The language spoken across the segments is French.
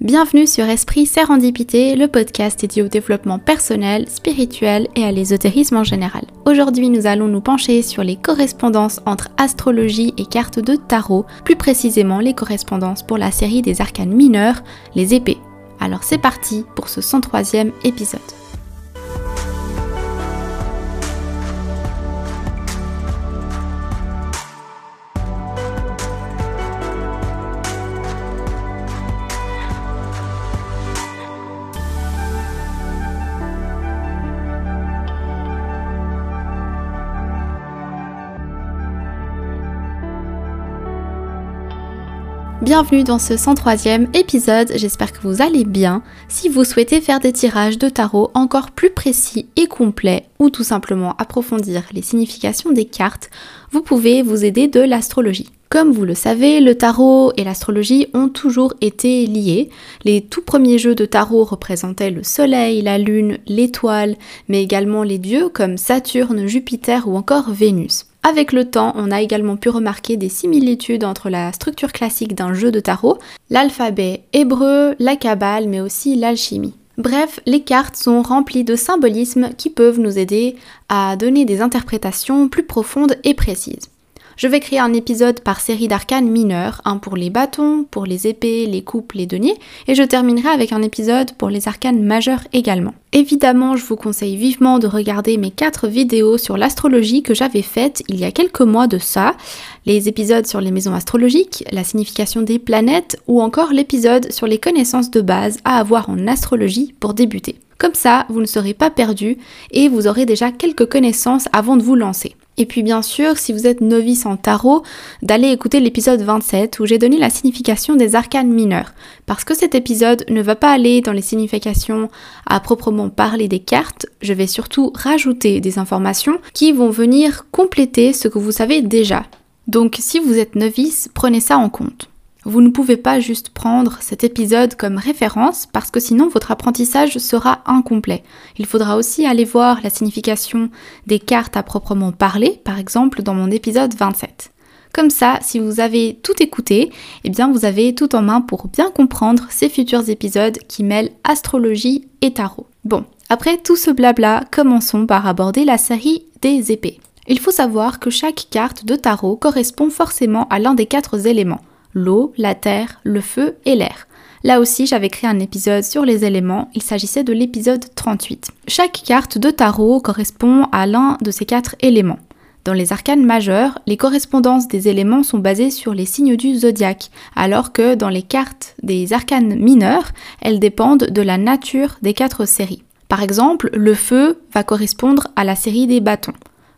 Bienvenue sur Esprit Sérendipité, le podcast dédié au développement personnel, spirituel et à l'ésotérisme en général. Aujourd'hui, nous allons nous pencher sur les correspondances entre astrologie et cartes de tarot, plus précisément les correspondances pour la série des arcanes mineurs, les épées. Alors c'est parti pour ce 103e épisode. Bienvenue dans ce 103e épisode, j'espère que vous allez bien. Si vous souhaitez faire des tirages de tarot encore plus précis et complets ou tout simplement approfondir les significations des cartes, vous pouvez vous aider de l'astrologie. Comme vous le savez, le tarot et l'astrologie ont toujours été liés. Les tout premiers jeux de tarot représentaient le soleil, la lune, l'étoile, mais également les dieux comme Saturne, Jupiter ou encore Vénus. Avec le temps, on a également pu remarquer des similitudes entre la structure classique d'un jeu de tarot, l'alphabet hébreu, la cabale, mais aussi l'alchimie. Bref, les cartes sont remplies de symbolismes qui peuvent nous aider à donner des interprétations plus profondes et précises. Je vais créer un épisode par série d'arcanes mineurs, un pour les bâtons, pour les épées, les coupes, les deniers, et je terminerai avec un épisode pour les arcanes majeures également. Évidemment, je vous conseille vivement de regarder mes 4 vidéos sur l'astrologie que j'avais faites il y a quelques mois de ça, les épisodes sur les maisons astrologiques, la signification des planètes, ou encore l'épisode sur les connaissances de base à avoir en astrologie pour débuter. Comme ça, vous ne serez pas perdu et vous aurez déjà quelques connaissances avant de vous lancer. Et puis bien sûr, si vous êtes novice en tarot, d'aller écouter l'épisode 27 où j'ai donné la signification des arcanes mineurs. Parce que cet épisode ne va pas aller dans les significations à proprement parler des cartes, je vais surtout rajouter des informations qui vont venir compléter ce que vous savez déjà. Donc si vous êtes novice, prenez ça en compte. Vous ne pouvez pas juste prendre cet épisode comme référence parce que sinon votre apprentissage sera incomplet. Il faudra aussi aller voir la signification des cartes à proprement parler, par exemple dans mon épisode 27. Comme ça, si vous avez tout écouté, eh bien vous avez tout en main pour bien comprendre ces futurs épisodes qui mêlent astrologie et tarot. Bon, après tout ce blabla, commençons par aborder la série des épées. Il faut savoir que chaque carte de tarot correspond forcément à l'un des quatre éléments l'eau, la terre, le feu et l'air. Là aussi, j'avais créé un épisode sur les éléments, il s'agissait de l'épisode 38. Chaque carte de tarot correspond à l'un de ces quatre éléments. Dans les arcanes majeures, les correspondances des éléments sont basées sur les signes du zodiaque, alors que dans les cartes des arcanes mineures, elles dépendent de la nature des quatre séries. Par exemple, le feu va correspondre à la série des bâtons,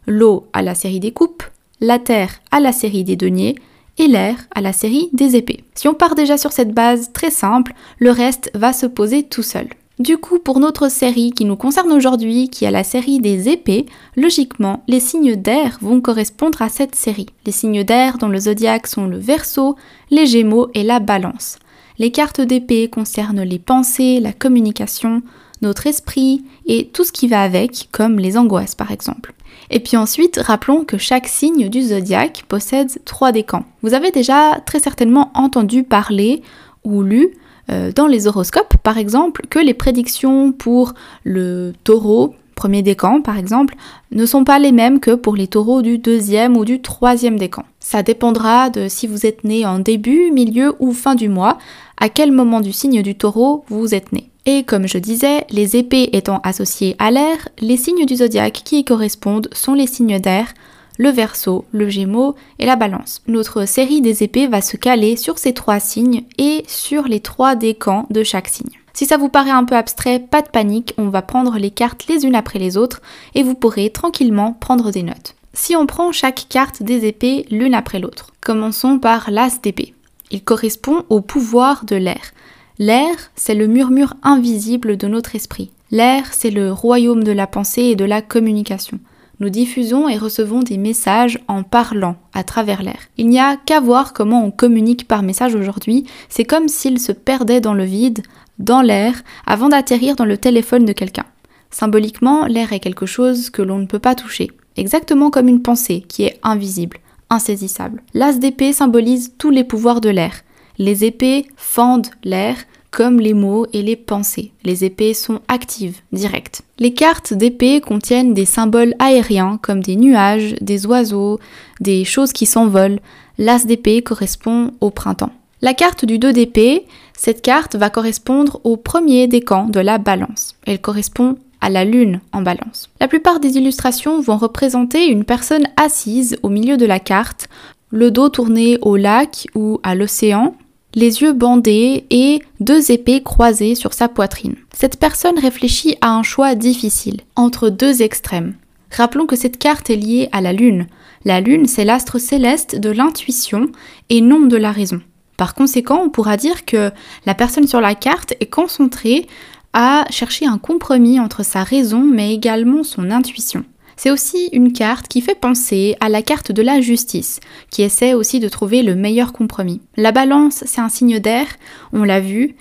l'eau à la série des coupes, la terre à la série des deniers, et l'air à la série des épées. Si on part déjà sur cette base très simple, le reste va se poser tout seul. Du coup, pour notre série qui nous concerne aujourd'hui, qui est la série des épées, logiquement, les signes d'air vont correspondre à cette série. Les signes d'air dans le zodiaque sont le Verseau, les Gémeaux et la Balance. Les cartes d'épée concernent les pensées, la communication, notre esprit et tout ce qui va avec, comme les angoisses par exemple. Et puis ensuite, rappelons que chaque signe du zodiaque possède trois décans. Vous avez déjà très certainement entendu parler ou lu euh, dans les horoscopes, par exemple, que les prédictions pour le taureau, premier décan par exemple, ne sont pas les mêmes que pour les taureaux du deuxième ou du troisième décan. Ça dépendra de si vous êtes né en début, milieu ou fin du mois, à quel moment du signe du taureau vous êtes né. Et comme je disais, les épées étant associées à l'air, les signes du zodiaque qui y correspondent sont les signes d'air, le verso, le gémeaux et la balance. Notre série des épées va se caler sur ces trois signes et sur les trois décans de chaque signe. Si ça vous paraît un peu abstrait, pas de panique, on va prendre les cartes les unes après les autres et vous pourrez tranquillement prendre des notes. Si on prend chaque carte des épées l'une après l'autre, commençons par l'as d'épée. Il correspond au pouvoir de l'air. L'air, c'est le murmure invisible de notre esprit. L'air, c'est le royaume de la pensée et de la communication. Nous diffusons et recevons des messages en parlant à travers l'air. Il n'y a qu'à voir comment on communique par message aujourd'hui. C'est comme s'il se perdait dans le vide, dans l'air, avant d'atterrir dans le téléphone de quelqu'un. Symboliquement, l'air est quelque chose que l'on ne peut pas toucher, exactement comme une pensée qui est invisible, insaisissable. L'as d'épée symbolise tous les pouvoirs de l'air. Les épées fendent l'air comme les mots et les pensées. Les épées sont actives, directes. Les cartes d'épée contiennent des symboles aériens comme des nuages, des oiseaux, des choses qui s'envolent. L'as d'épée correspond au printemps. La carte du 2 d'épée, cette carte va correspondre au premier décan de la balance. Elle correspond à la lune en balance. La plupart des illustrations vont représenter une personne assise au milieu de la carte, le dos tourné au lac ou à l'océan, les yeux bandés et deux épées croisées sur sa poitrine. Cette personne réfléchit à un choix difficile, entre deux extrêmes. Rappelons que cette carte est liée à la Lune. La Lune, c'est l'astre céleste de l'intuition et non de la raison. Par conséquent, on pourra dire que la personne sur la carte est concentrée à chercher un compromis entre sa raison mais également son intuition. C'est aussi une carte qui fait penser à la carte de la justice, qui essaie aussi de trouver le meilleur compromis. La balance, c'est un signe d'air, on l'a vu.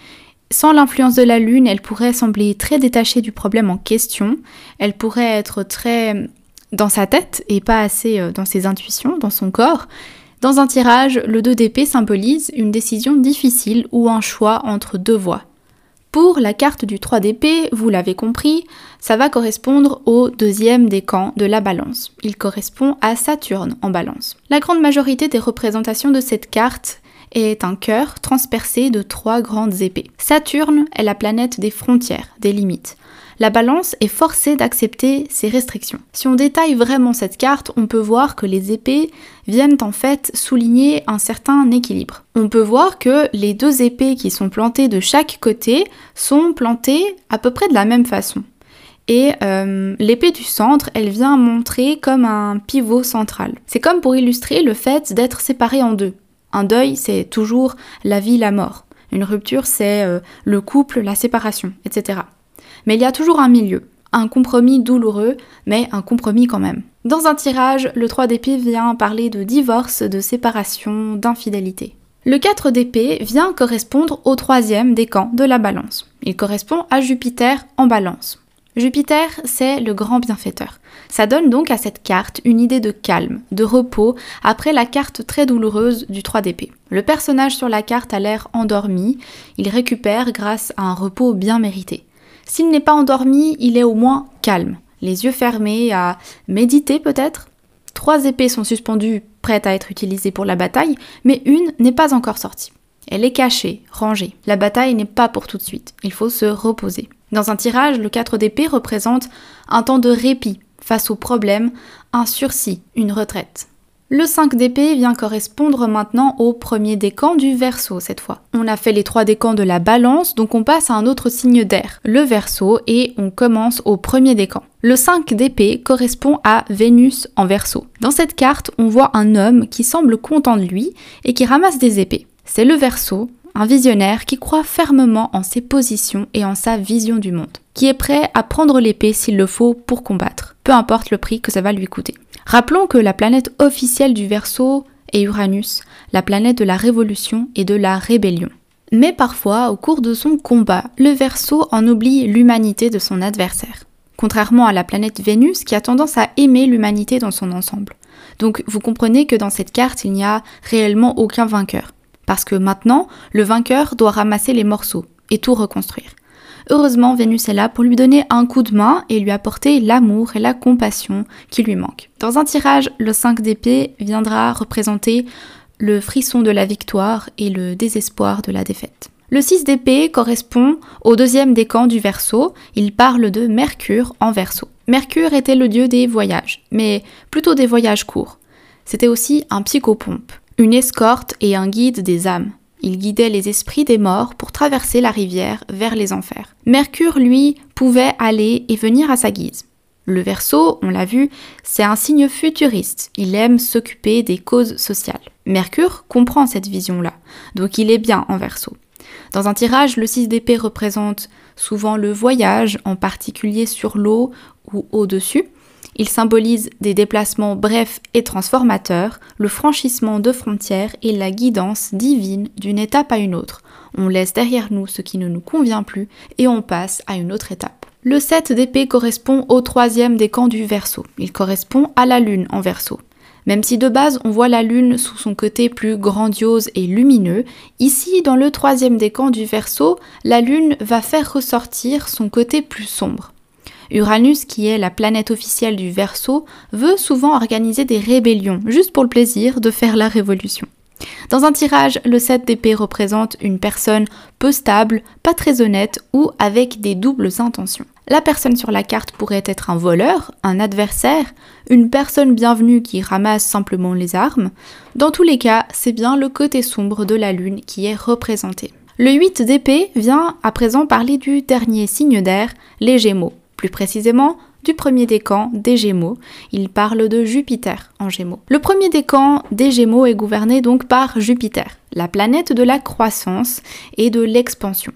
Sans l'influence de la lune, elle pourrait sembler très détachée du problème en question, elle pourrait être très dans sa tête et pas assez euh, dans ses intuitions, dans son corps. Dans un tirage, le 2 d'épée symbolise une décision difficile ou un choix entre deux voies. Pour la carte du 3 d'épée, vous l'avez compris, ça va correspondre au deuxième décan de la balance. Il correspond à Saturne en balance. La grande majorité des représentations de cette carte est un cœur transpercé de trois grandes épées. Saturne est la planète des frontières, des limites la balance est forcée d'accepter ces restrictions. Si on détaille vraiment cette carte, on peut voir que les épées viennent en fait souligner un certain équilibre. On peut voir que les deux épées qui sont plantées de chaque côté sont plantées à peu près de la même façon. Et euh, l'épée du centre, elle vient montrer comme un pivot central. C'est comme pour illustrer le fait d'être séparé en deux. Un deuil, c'est toujours la vie, la mort. Une rupture, c'est euh, le couple, la séparation, etc. Mais il y a toujours un milieu, un compromis douloureux, mais un compromis quand même. Dans un tirage, le 3 d'épée vient parler de divorce, de séparation, d'infidélité. Le 4 d'épée vient correspondre au troisième décan de la balance. Il correspond à Jupiter en balance. Jupiter, c'est le grand bienfaiteur. Ça donne donc à cette carte une idée de calme, de repos, après la carte très douloureuse du 3 d'épée. Le personnage sur la carte a l'air endormi, il récupère grâce à un repos bien mérité. S'il n'est pas endormi, il est au moins calme, les yeux fermés, à méditer peut-être. Trois épées sont suspendues, prêtes à être utilisées pour la bataille, mais une n'est pas encore sortie. Elle est cachée, rangée. La bataille n'est pas pour tout de suite, il faut se reposer. Dans un tirage, le 4 d'épée représente un temps de répit face au problème, un sursis, une retraite. Le 5 d'épée vient correspondre maintenant au premier décan du verso cette fois. On a fait les trois décans de la balance, donc on passe à un autre signe d'air, le verso, et on commence au premier décan. Le 5 d'épée correspond à Vénus en verso. Dans cette carte, on voit un homme qui semble content de lui et qui ramasse des épées. C'est le verso, un visionnaire qui croit fermement en ses positions et en sa vision du monde, qui est prêt à prendre l'épée s'il le faut pour combattre, peu importe le prix que ça va lui coûter. Rappelons que la planète officielle du Verseau est Uranus, la planète de la révolution et de la rébellion. Mais parfois, au cours de son combat, le Verseau en oublie l'humanité de son adversaire. Contrairement à la planète Vénus qui a tendance à aimer l'humanité dans son ensemble. Donc vous comprenez que dans cette carte, il n'y a réellement aucun vainqueur. Parce que maintenant, le vainqueur doit ramasser les morceaux et tout reconstruire. Heureusement, Vénus est là pour lui donner un coup de main et lui apporter l'amour et la compassion qui lui manquent. Dans un tirage, le 5 d'épée viendra représenter le frisson de la victoire et le désespoir de la défaite. Le 6 d'épée correspond au deuxième décan du Verseau, il parle de Mercure en Verseau. Mercure était le dieu des voyages, mais plutôt des voyages courts. C'était aussi un psychopompe, une escorte et un guide des âmes. Il guidait les esprits des morts pour traverser la rivière vers les enfers. Mercure, lui, pouvait aller et venir à sa guise. Le Verseau, on l'a vu, c'est un signe futuriste. Il aime s'occuper des causes sociales. Mercure comprend cette vision-là, donc il est bien en Verseau. Dans un tirage, le 6 d'épée représente souvent le voyage, en particulier sur l'eau ou au-dessus. Il symbolise des déplacements brefs et transformateurs, le franchissement de frontières et la guidance divine d'une étape à une autre. On laisse derrière nous ce qui ne nous convient plus et on passe à une autre étape. Le 7 d'épée correspond au troisième des camps du Verseau. Il correspond à la lune en Verseau. Même si de base on voit la Lune sous son côté plus grandiose et lumineux, ici dans le troisième décan du Verseau, la Lune va faire ressortir son côté plus sombre. Uranus, qui est la planète officielle du Verseau, veut souvent organiser des rébellions, juste pour le plaisir de faire la révolution. Dans un tirage, le 7 d'épée représente une personne peu stable, pas très honnête ou avec des doubles intentions. La personne sur la carte pourrait être un voleur, un adversaire, une personne bienvenue qui ramasse simplement les armes. Dans tous les cas, c'est bien le côté sombre de la lune qui est représenté. Le 8 d'épée vient à présent parler du dernier signe d'air, les Gémeaux. Plus précisément, du premier décan des Gémeaux. Il parle de Jupiter en Gémeaux. Le premier décan des Gémeaux est gouverné donc par Jupiter, la planète de la croissance et de l'expansion.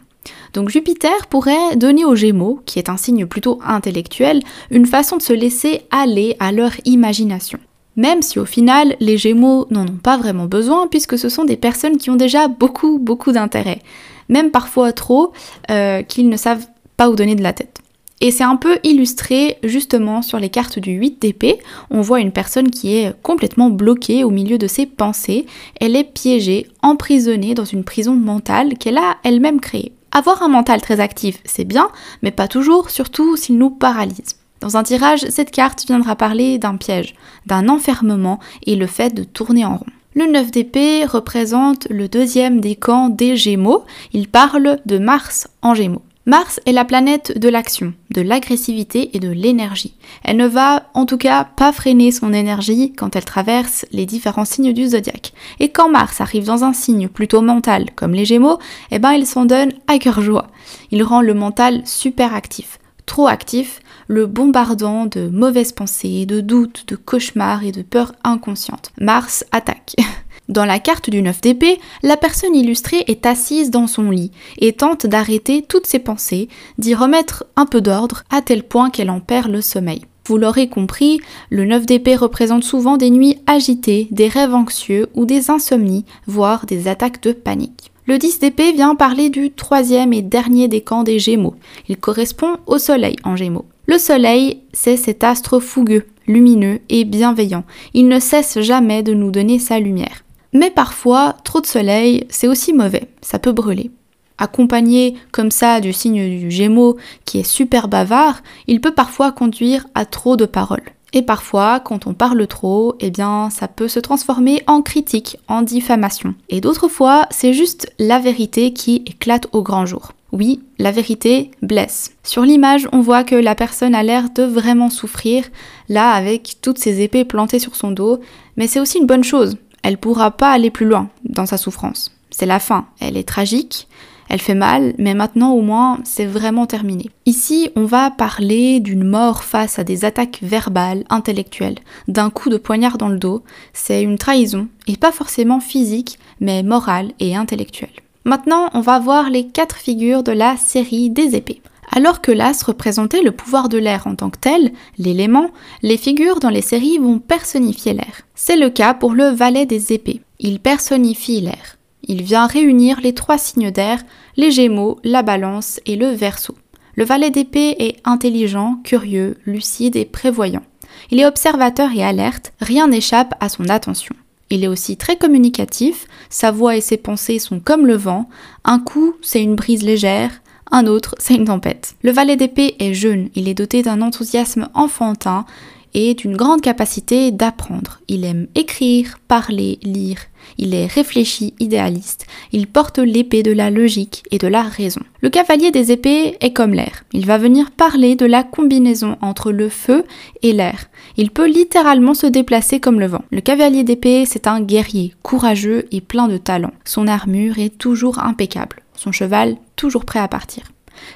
Donc Jupiter pourrait donner aux Gémeaux, qui est un signe plutôt intellectuel, une façon de se laisser aller à leur imagination. Même si au final, les Gémeaux n'en ont pas vraiment besoin, puisque ce sont des personnes qui ont déjà beaucoup, beaucoup d'intérêt. Même parfois trop, euh, qu'ils ne savent pas où donner de la tête. Et c'est un peu illustré justement sur les cartes du 8 d'épée. On voit une personne qui est complètement bloquée au milieu de ses pensées. Elle est piégée, emprisonnée dans une prison mentale qu'elle a elle-même créée. Avoir un mental très actif, c'est bien, mais pas toujours, surtout s'il nous paralyse. Dans un tirage, cette carte viendra parler d'un piège, d'un enfermement et le fait de tourner en rond. Le 9 d'épée représente le deuxième des camps des Gémeaux. Il parle de Mars en Gémeaux. Mars est la planète de l'action, de l'agressivité et de l'énergie. Elle ne va en tout cas pas freiner son énergie quand elle traverse les différents signes du zodiaque. Et quand Mars arrive dans un signe plutôt mental comme les Gémeaux, eh ben il s'en donne à cœur joie. Il rend le mental super actif, trop actif, le bombardant de mauvaises pensées, de doutes, de cauchemars et de peurs inconscientes. Mars attaque. Dans la carte du 9 d'épée, la personne illustrée est assise dans son lit et tente d'arrêter toutes ses pensées, d'y remettre un peu d'ordre à tel point qu'elle en perd le sommeil. Vous l'aurez compris, le 9 d'épée représente souvent des nuits agitées, des rêves anxieux ou des insomnies, voire des attaques de panique. Le 10 d'épée vient parler du troisième et dernier des camps des Gémeaux. Il correspond au Soleil en Gémeaux. Le Soleil, c'est cet astre fougueux, lumineux et bienveillant. Il ne cesse jamais de nous donner sa lumière. Mais parfois, trop de soleil, c'est aussi mauvais, ça peut brûler. Accompagné comme ça du signe du Gémeaux qui est super bavard, il peut parfois conduire à trop de paroles. Et parfois, quand on parle trop, eh bien, ça peut se transformer en critique, en diffamation. Et d'autres fois, c'est juste la vérité qui éclate au grand jour. Oui, la vérité blesse. Sur l'image, on voit que la personne a l'air de vraiment souffrir, là avec toutes ses épées plantées sur son dos, mais c'est aussi une bonne chose, elle pourra pas aller plus loin dans sa souffrance. C'est la fin, elle est tragique, elle fait mal, mais maintenant au moins c'est vraiment terminé. Ici, on va parler d'une mort face à des attaques verbales, intellectuelles, d'un coup de poignard dans le dos. C'est une trahison, et pas forcément physique, mais morale et intellectuelle. Maintenant, on va voir les quatre figures de la série des épées. Alors que l'as représentait le pouvoir de l'air en tant que tel, l'élément, les figures dans les séries vont personnifier l'air. C'est le cas pour le valet des épées. Il personnifie l'air. Il vient réunir les trois signes d'air, les gémeaux, la balance et le verso. Le valet d'épée est intelligent, curieux, lucide et prévoyant. Il est observateur et alerte, rien n'échappe à son attention. Il est aussi très communicatif, sa voix et ses pensées sont comme le vent, un coup c'est une brise légère, un autre, c'est une tempête. Le valet d'épée est jeune, il est doté d'un enthousiasme enfantin et d'une grande capacité d'apprendre. Il aime écrire, parler, lire. Il est réfléchi, idéaliste. Il porte l'épée de la logique et de la raison. Le cavalier des épées est comme l'air. Il va venir parler de la combinaison entre le feu et l'air. Il peut littéralement se déplacer comme le vent. Le cavalier d'épée, c'est un guerrier, courageux et plein de talent. Son armure est toujours impeccable son cheval toujours prêt à partir.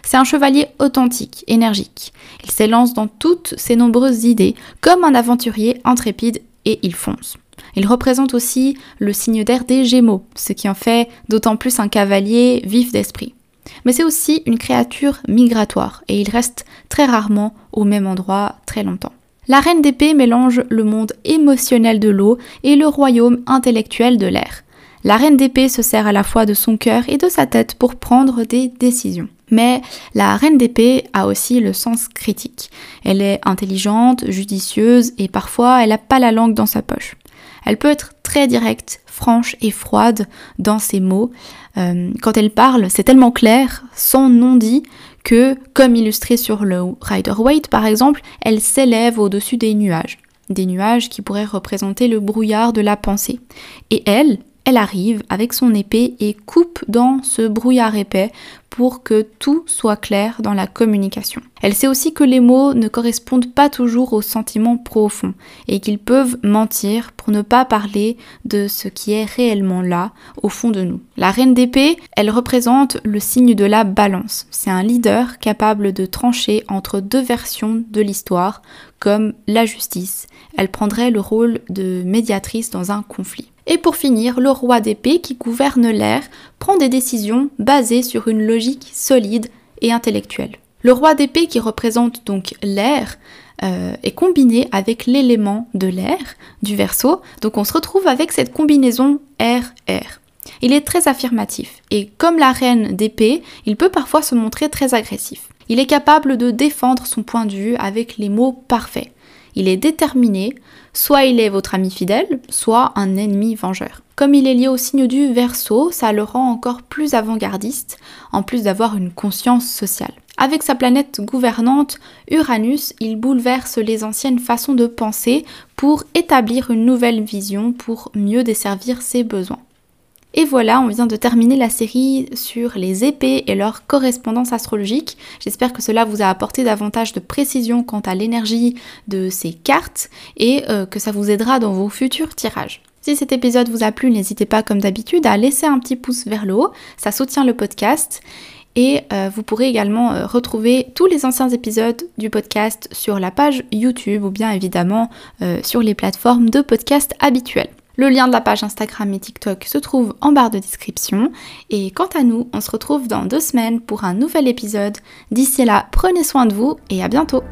C'est un chevalier authentique, énergique. Il s'élance dans toutes ses nombreuses idées, comme un aventurier intrépide, et il fonce. Il représente aussi le signe d'air des Gémeaux, ce qui en fait d'autant plus un cavalier vif d'esprit. Mais c'est aussi une créature migratoire, et il reste très rarement au même endroit très longtemps. La reine d'épée mélange le monde émotionnel de l'eau et le royaume intellectuel de l'air. La reine d'épée se sert à la fois de son cœur et de sa tête pour prendre des décisions. Mais la reine d'épée a aussi le sens critique. Elle est intelligente, judicieuse et parfois elle n'a pas la langue dans sa poche. Elle peut être très directe, franche et froide dans ses mots. Euh, quand elle parle, c'est tellement clair, sans non-dit, que, comme illustré sur le Rider Waite par exemple, elle s'élève au-dessus des nuages. Des nuages qui pourraient représenter le brouillard de la pensée. Et elle, elle arrive avec son épée et coupe dans ce brouillard épais pour que tout soit clair dans la communication. Elle sait aussi que les mots ne correspondent pas toujours aux sentiments profonds et qu'ils peuvent mentir pour ne pas parler de ce qui est réellement là, au fond de nous. La reine d'épée, elle représente le signe de la balance. C'est un leader capable de trancher entre deux versions de l'histoire, comme la justice. Elle prendrait le rôle de médiatrice dans un conflit. Et pour finir, le roi d'épée qui gouverne l'air prend des décisions basées sur une logique solide et intellectuelle. Le roi d'épée qui représente donc l'air euh, est combiné avec l'élément de l'air du verso, donc on se retrouve avec cette combinaison air-air. Il est très affirmatif et comme la reine d'épée, il peut parfois se montrer très agressif. Il est capable de défendre son point de vue avec les mots parfaits il est déterminé, soit il est votre ami fidèle, soit un ennemi vengeur. Comme il est lié au signe du Verseau, ça le rend encore plus avant-gardiste, en plus d'avoir une conscience sociale. Avec sa planète gouvernante, Uranus, il bouleverse les anciennes façons de penser pour établir une nouvelle vision pour mieux desservir ses besoins. Et voilà, on vient de terminer la série sur les épées et leur correspondance astrologique. J'espère que cela vous a apporté davantage de précision quant à l'énergie de ces cartes et euh, que ça vous aidera dans vos futurs tirages. Si cet épisode vous a plu, n'hésitez pas comme d'habitude à laisser un petit pouce vers le haut, ça soutient le podcast. Et euh, vous pourrez également euh, retrouver tous les anciens épisodes du podcast sur la page YouTube ou bien évidemment sur les plateformes de podcast habituelles. Le lien de la page Instagram et TikTok se trouve en barre de description. Et quant à nous, on se retrouve dans deux semaines pour un nouvel épisode. D'ici là, prenez soin de vous et à bientôt